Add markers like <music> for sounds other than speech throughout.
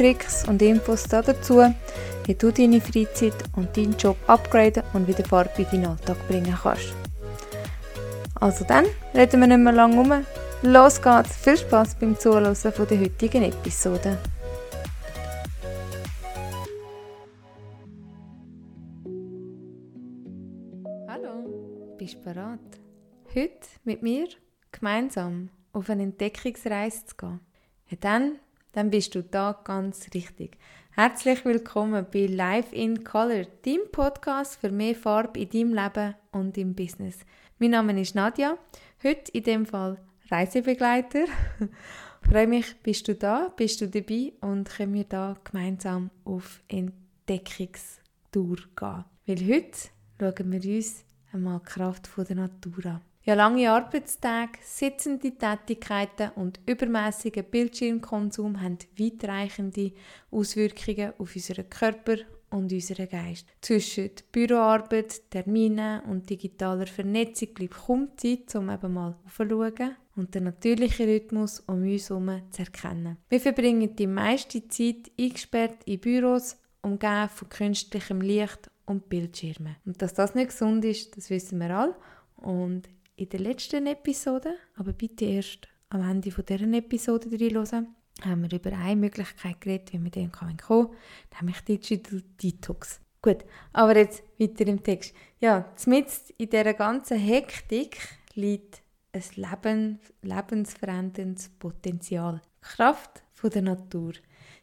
Tricks und Infos dazu, wie du deine Freizeit und deinen Job upgraden und wieder Farbe in deinen Alltag bringen kannst. Also dann, reden wir nicht mehr lange um. Los geht's! Viel Spaß beim Zuhören der heutigen Episode. Hallo, bist du bereit? Heute mit mir gemeinsam auf eine Entdeckungsreise zu gehen. Ja, dann, dann bist du da ganz richtig. Herzlich willkommen bei Live in Color, deinem Podcast für mehr Farbe in deinem Leben und im Business. Mein Name ist Nadja, heute in dem Fall Reisebegleiter. <laughs> freue mich, bist du da, bist du dabei und können wir da gemeinsam auf Entdeckungstour gehen. Weil heute schauen wir uns einmal die Kraft der Natur an. Ja, lange Arbeitstage, sitzende Tätigkeiten und übermäßiger Bildschirmkonsum haben weitreichende Auswirkungen auf unseren Körper und unseren Geist. Zwischen Büroarbeit, Terminen und digitaler Vernetzung bleibt kaum Zeit, um eben mal aufzuschauen und den natürlichen Rhythmus um uns herum zu erkennen. Wir verbringen die meiste Zeit eingesperrt in Büros, umgeben von künstlichem Licht und Bildschirmen. Und dass das nicht gesund ist, das wissen wir alle. Und in der letzten Episode, aber bitte erst am Ende dieser Episode reinhören, haben wir über eine Möglichkeit geredet, wie man dem kommen kann, nämlich Digital Detox. Gut, aber jetzt weiter im Text. Ja, mitten in dieser ganzen Hektik liegt ein Leben, lebensveränderndes Potenzial. Kraft von der Natur.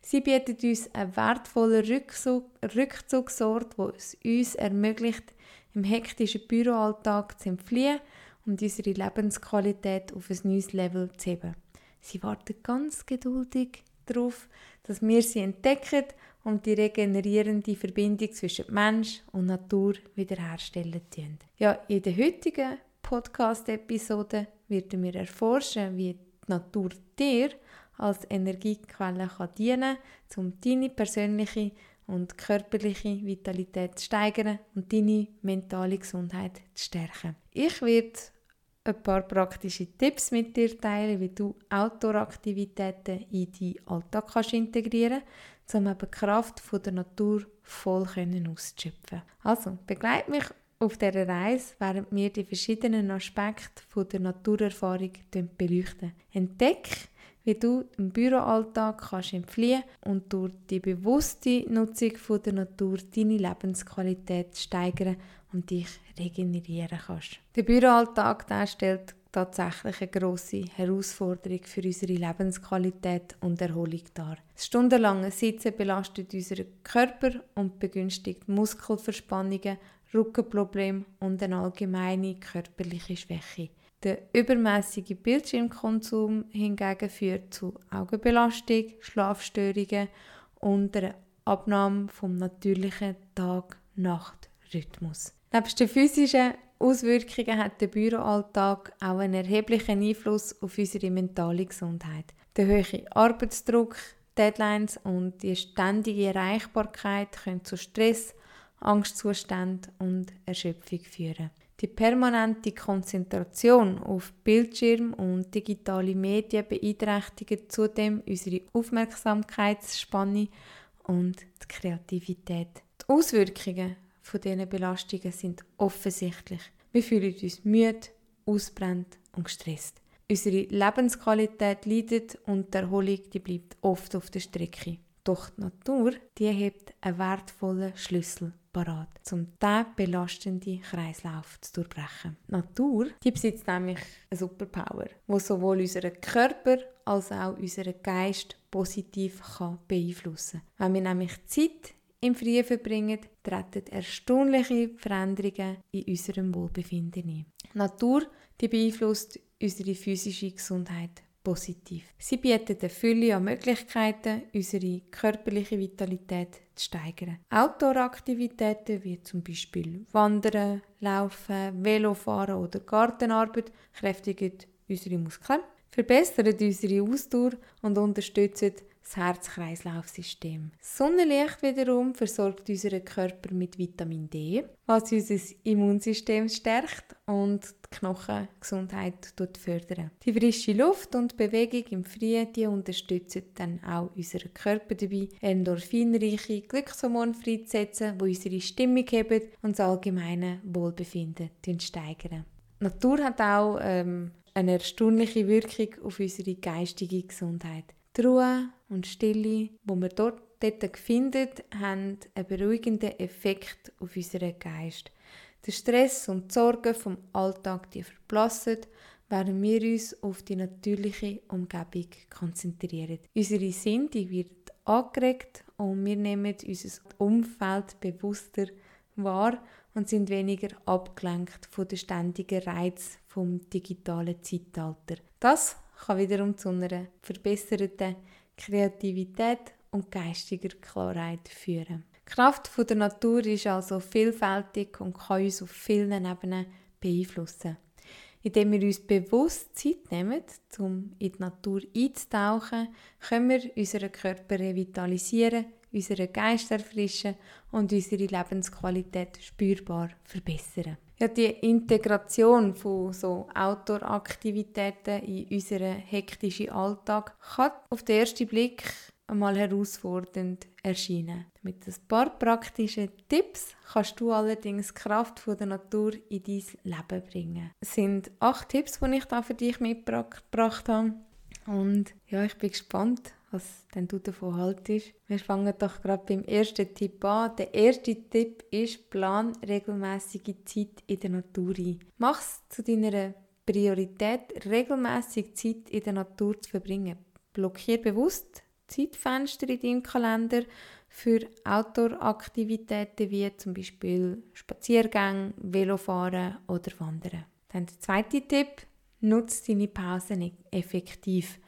Sie bietet uns einen wertvollen Rückzug, Rückzugsort, der es uns ermöglicht, im hektischen Büroalltag zu entfliehen und unsere Lebensqualität auf ein neues Level zu heben. Sie warten ganz geduldig darauf, dass wir sie entdecken und die regenerierende Verbindung zwischen Mensch und Natur wiederherstellen. Ja, in der heutigen Podcast-Episode werden wir erforschen, wie die Natur dir als Energiequelle kann dienen kann, um deine persönliche und körperliche Vitalität zu steigern und deine mentale Gesundheit zu stärken. Ich werde ein paar praktische Tipps mit dir teilen, wie du Outdoor-Aktivitäten in deinen Alltag kannst integrieren kannst, um eben die Kraft der Natur voll auszuschöpfen. Also, begleite mich auf dieser Reise, während wir die verschiedenen Aspekte der Naturerfahrung beleuchten. Entdeck, wie du im Büroalltag kannst entfliehen und durch die bewusste Nutzung von der Natur deine Lebensqualität steigern und dich regenerieren kannst. Der Büroalltag der stellt tatsächlich eine grosse Herausforderung für unsere Lebensqualität und Erholung dar. Das stundenlange Sitzen belastet unseren Körper und begünstigt Muskelverspannungen, Rückenprobleme und eine allgemeine körperliche Schwäche. Der übermäßige Bildschirmkonsum hingegen führt zu Augenbelastung, Schlafstörungen und einer Abnahme vom natürlichen Tag-Nacht-Rhythmus. Neben den physischen Auswirkungen hat der Büroalltag auch einen erheblichen Einfluss auf unsere mentale Gesundheit. Der hohe Arbeitsdruck, Deadlines und die ständige Erreichbarkeit können zu Stress, Angstzuständen und Erschöpfung führen. Die permanente Konzentration auf Bildschirm und digitale Medien beeinträchtigt zudem unsere Aufmerksamkeitsspanne und die Kreativität. Die Auswirkungen von diesen Belastungen sind offensichtlich. Wir fühlen uns müde, ausbrennt und gestresst. Unsere Lebensqualität leidet und die Erholung die bleibt oft auf der Strecke. Doch die Natur die hebt einen wertvollen Schlüssel parat, um diesen belastenden Kreislauf zu durchbrechen. Die Natur die besitzt nämlich eine Superpower, die sowohl unseren Körper als auch unseren Geist positiv kann beeinflussen kann. Wenn wir nämlich Zeit im Frieden verbringen, treten erstaunliche Veränderungen in unserem Wohlbefinden ein. Die Natur die beeinflusst unsere physische Gesundheit positiv. Sie bieten eine Fülle an Möglichkeiten, unsere körperliche Vitalität zu steigern. Outdoor-Aktivitäten wie zum Beispiel Wandern, Laufen, Velofahren oder Gartenarbeit kräftigen unsere Muskeln, verbessern unsere Ausdauer und unterstützen das Herz-Kreislauf-System. Sonnenlicht wiederum versorgt unseren Körper mit Vitamin D, was unser Immunsystem stärkt und die Knochengesundheit fördern. Die frische Luft und Bewegung im Frühjahr die unterstützen dann auch unseren Körper dabei, endorphinreiche Glückshormone freizusetzen, die unsere Stimmung heben und das allgemeine Wohlbefinden steigern. Die Natur hat auch ähm, eine erstaunliche Wirkung auf unsere geistige Gesundheit. Die Ruhe und Stille, wo wir dort, dort finden, haben einen beruhigenden Effekt auf unseren Geist. Der Stress und die Sorgen vom Alltag die verblassen, während wir uns auf die natürliche Umgebung konzentrieren. Unsere Sinn die wird angeregt und wir nehmen unser Umfeld bewusster wahr und sind weniger abgelenkt von den ständigen Reiz vom digitalen Zeitalter. Das kann wiederum zu einer verbesserten Kreativität und geistiger Klarheit führen. Die Kraft der Natur ist also vielfältig und kann uns auf vielen Ebenen beeinflussen. Indem wir uns bewusst Zeit nehmen, um in die Natur einzutauchen, können wir unseren Körper revitalisieren, unseren Geist erfrischen und unsere Lebensqualität spürbar verbessern. Ja, die Integration von so Outdoor-Aktivitäten in unseren hektischen Alltag kann auf den ersten Blick einmal herausfordernd erscheinen. Mit ein paar praktischen Tipps kannst du allerdings Kraft von der Natur in dein Leben bringen. Es sind acht Tipps, die ich da für dich mitgebracht habe. Und ja, ich bin gespannt, was denn du davon haltest. Wir fangen doch gerade beim ersten Tipp an. Der erste Tipp ist, plan regelmäßige Zeit in der Natur ein. Mach es zu deiner Priorität, regelmäßig Zeit in der Natur zu verbringen. Blockier bewusst Zeitfenster in deinem Kalender für Outdoor-Aktivitäten wie zum Beispiel Spaziergänge, Velofahren oder Wandern. Dann der zweite Tipp, nutze deine Pausen effektiv.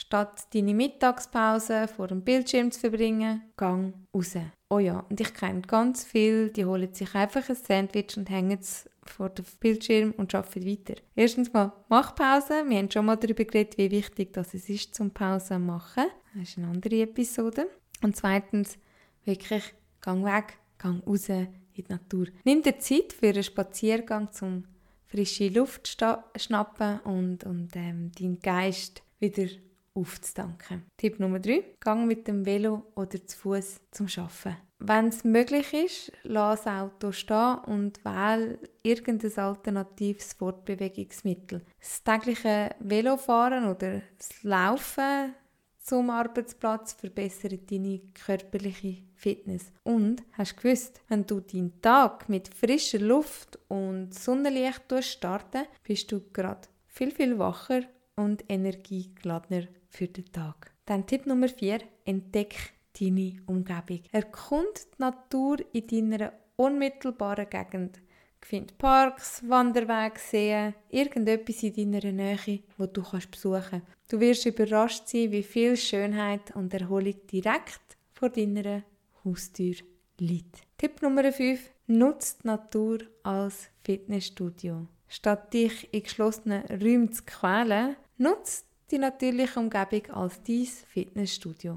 Statt deine Mittagspause vor dem Bildschirm zu verbringen, gang raus. Oh ja, und ich kenne ganz viele, die holen sich einfach ein Sandwich und hängen es vor dem Bildschirm und arbeiten weiter. Erstens mal, mach Pause. Wir haben schon mal darüber geredet, wie wichtig das ist zum Pause machen. Das ist eine andere Episode. Und zweitens, wirklich, gang weg, gang raus in die Natur. Nimm dir Zeit für einen Spaziergang zum frische Luft schnappen und, und ähm, deinen Geist wieder aufzudanken. Tipp Nummer 3. Gang mit dem Velo oder zu Fuß zum Arbeiten. Wenn es möglich ist, lass das Auto stehen und wähle irgendein alternatives Fortbewegungsmittel. Das tägliche Velofahren oder das Laufen zum Arbeitsplatz verbessert deine körperliche Fitness. Und hast du gewusst, wenn du deinen Tag mit frischer Luft und Sonnenlicht starten, bist du gerade viel, viel wacher und energiegeladener für den Tag. Dann Tipp Nummer 4, entdeck deine Umgebung. Erkund die Natur in deiner unmittelbaren Gegend. Find Parks, Wanderwege, Seen, irgendetwas in deiner Nähe, wo du kannst besuchen kannst. Du wirst überrascht sein, wie viel Schönheit und Erholung direkt vor deiner Haustür liegt. Tipp Nummer 5. Nutze die Natur als Fitnessstudio. Statt dich in geschlossenen Räumen zu quälen, nutze die natürliche Umgebung als dein Fitnessstudio.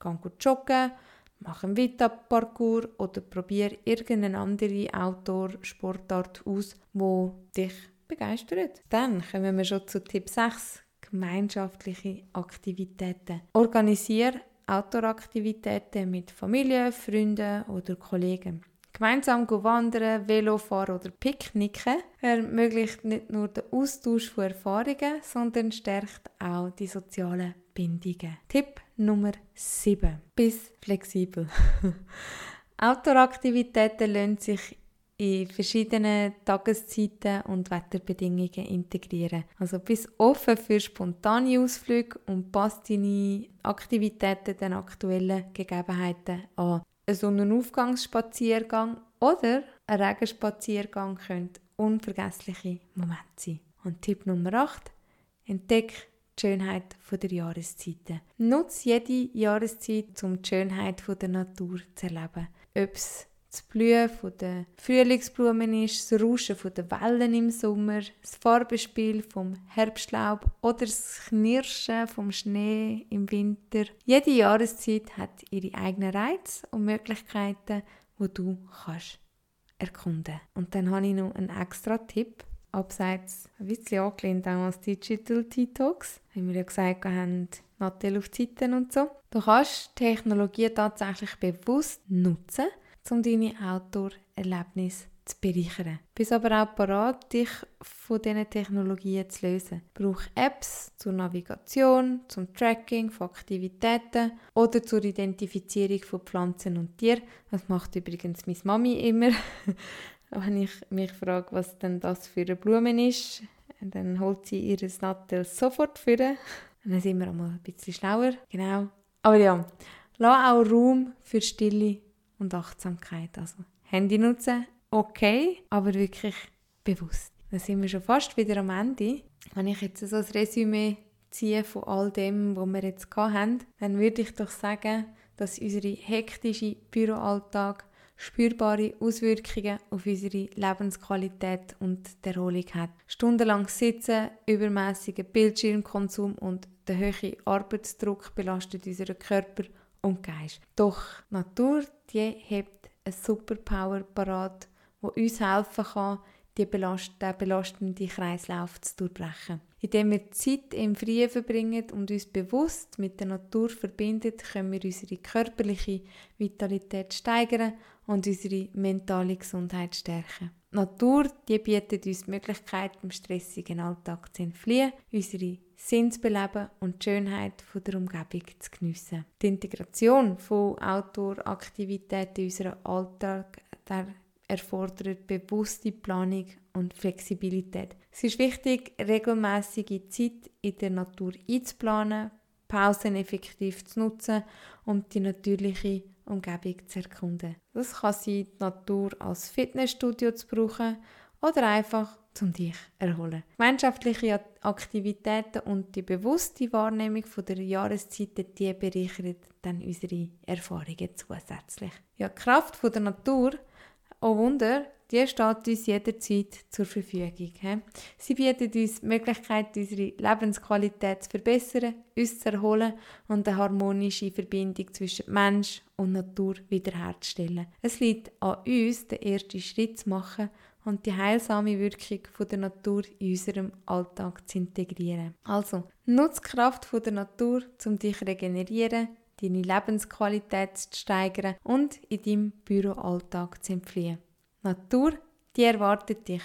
Geh gut joggen, mach einen Vita-Parcours oder probier irgendeine andere Outdoor-Sportart aus, wo dich begeistert. Dann kommen wir schon zu Tipp 6, gemeinschaftliche Aktivitäten. Organisier Outdoor-Aktivitäten mit Familie, Freunden oder Kollegen. Gemeinsam wandern, Velofahren oder Picknicken ermöglicht nicht nur den Austausch von Erfahrungen, sondern stärkt auch die sozialen Bindungen. Tipp Nummer 7. Bis flexibel. <laughs> Outdoor-Aktivitäten lassen sich in verschiedenen Tageszeiten und Wetterbedingungen integrieren. Also bis offen für spontane Ausflüge und passt deine Aktivitäten den aktuellen Gegebenheiten an ein Sonnenaufgangsspaziergang oder ein Regenspaziergang können unvergessliche Momente sein. Und Tipp Nummer 8. Entdeck die Schönheit der Jahreszeiten. Nutze jede Jahreszeit, um die Schönheit der Natur zu erleben. Ob es das Blühen der Frühlingsblumen ist, das Rauschen der Wellen im Sommer, das Farbenspiel vom Herbstlaub oder das Knirschen vom Schnee im Winter. Jede Jahreszeit hat ihre eigenen Reize und Möglichkeiten, wo du kannst erkunden. Und dann habe ich noch einen extra Tipp abseits ein bisschen angelehnt auch als Digital Detox, wie wir ja gesagt haben, Nattel auf Zeiten und so. Du kannst Technologie tatsächlich bewusst nutzen, um deine Outdoor-Erlebnisse zu bereichern. Bist aber auch bereit, dich von diesen Technologien zu lösen. Brauch Apps zur Navigation, zum Tracking von Aktivitäten oder zur Identifizierung von Pflanzen und Tieren. Das macht übrigens meine Mami immer. <laughs> Wenn ich mich frage, was denn das für eine Blume ist, dann holt sie ihr Nattel sofort für. Dann sind wir einmal ein bisschen schlauer. Genau. Aber ja, lass auch Raum für Stille und Achtsamkeit. Also Handy nutzen, okay, aber wirklich bewusst. Dann sind wir schon fast wieder am Ende. Wenn ich jetzt so ein Resümee ziehe von all dem, was wir jetzt hatten, dann würde ich doch sagen, dass unsere hektische Büroalltag spürbare Auswirkungen auf unsere Lebensqualität und die Erholung hat. Stundenlang Sitzen, übermäßiger Bildschirmkonsum und der hohe Arbeitsdruck belastet unseren Körper und Geist. Doch die Natur die hebt eine Superpower parat, wo uns helfen kann, die belast den belastenden Kreislauf zu durchbrechen. Indem wir Zeit im Frieden verbringen und uns bewusst mit der Natur verbinden, können wir unsere körperliche Vitalität steigern und unsere mentale Gesundheit stärken. Die Natur die bietet uns die Möglichkeit, im stressigen Alltag zu entfliehen, unsere Sinn zu beleben und die Schönheit der Umgebung zu geniessen. Die Integration von Outdoor-Aktivitäten in unseren Alltag der erfordert bewusste Planung und Flexibilität. Es ist wichtig, regelmäßige Zeit in der Natur einzuplanen, Pausen effektiv zu nutzen und die natürliche Umgebung zu erkunden. Das kann sein, die Natur als Fitnessstudio zu brauchen oder einfach zum dich erholen. Gemeinschaftliche Aktivitäten und die bewusste Wahrnehmung der Jahreszeiten, die bereichern dann unsere Erfahrungen zusätzlich. Ja, die Kraft der Natur Oh Wunder, die steht uns jederzeit zur Verfügung. Sie bietet uns die Möglichkeit, unsere Lebensqualität zu verbessern, uns zu erholen und eine harmonische Verbindung zwischen Mensch und Natur wiederherzustellen. Es liegt an uns, den ersten Schritt zu machen und die heilsame Wirkung der Natur in unserem Alltag zu integrieren. Also, nutze die Kraft der Natur, um dich zu regenerieren, deine Lebensqualität zu steigern und in deinem Büroalltag zu entfliehen. Natur, die erwartet dich.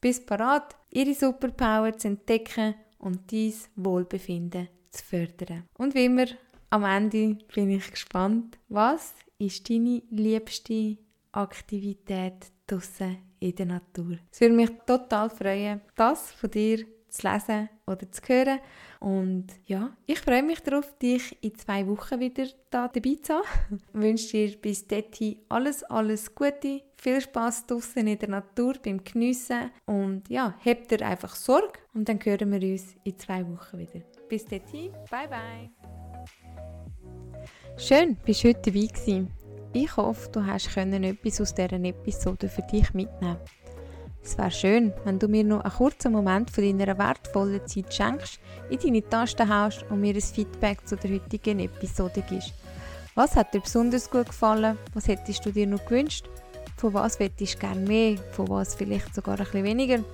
Bist bereit, ihre Superpower zu entdecken und dein Wohlbefinden zu fördern. Und wie immer, am Ende bin ich gespannt, was ist deine liebste Aktivität draussen in der Natur? Es würde mich total freuen, das von dir zu lesen oder zu hören. Und ja, ich freue mich darauf, dich in zwei Wochen wieder da dabei zu haben. Ich <laughs> wünsche dir bis dahin alles, alles Gute, viel Spaß draußen in der Natur beim Geniessen und ja, habt dir einfach Sorge und dann hören wir uns in zwei Wochen wieder. Bis dahin, bye bye. Schön, bist du heute dabei gewesen. Ich hoffe, du hast etwas aus dieser Episode für dich mitnehmen es wäre schön, wenn du mir noch einen kurzen Moment von deiner wertvollen Zeit schenkst, in deine Tasten haust und mir ein Feedback zu der heutigen Episode gibst. Was hat dir besonders gut gefallen? Was hättest du dir noch gewünscht? Von was hättest du gerne mehr? Von was vielleicht sogar ein bisschen weniger?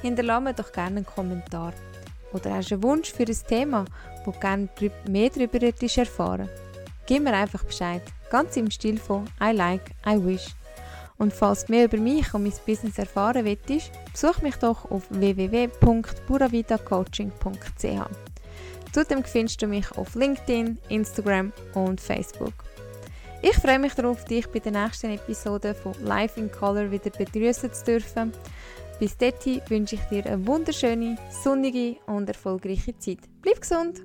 Hinterlasse mir doch gerne einen Kommentar. Oder hast du einen Wunsch für ein Thema, wo du gerne mehr darüber erfahren Gib mir einfach Bescheid. Ganz im Stil von I like, I wish. Und falls du mehr über mich und mein Business erfahren willst, besuch mich doch auf www.puravidacoaching.ch. Zudem findest du mich auf LinkedIn, Instagram und Facebook. Ich freue mich darauf, dich bei der nächsten Episode von Life in Color wieder begrüßen zu dürfen. Bis dahin wünsche ich dir eine wunderschöne, sonnige und erfolgreiche Zeit. Bleib gesund!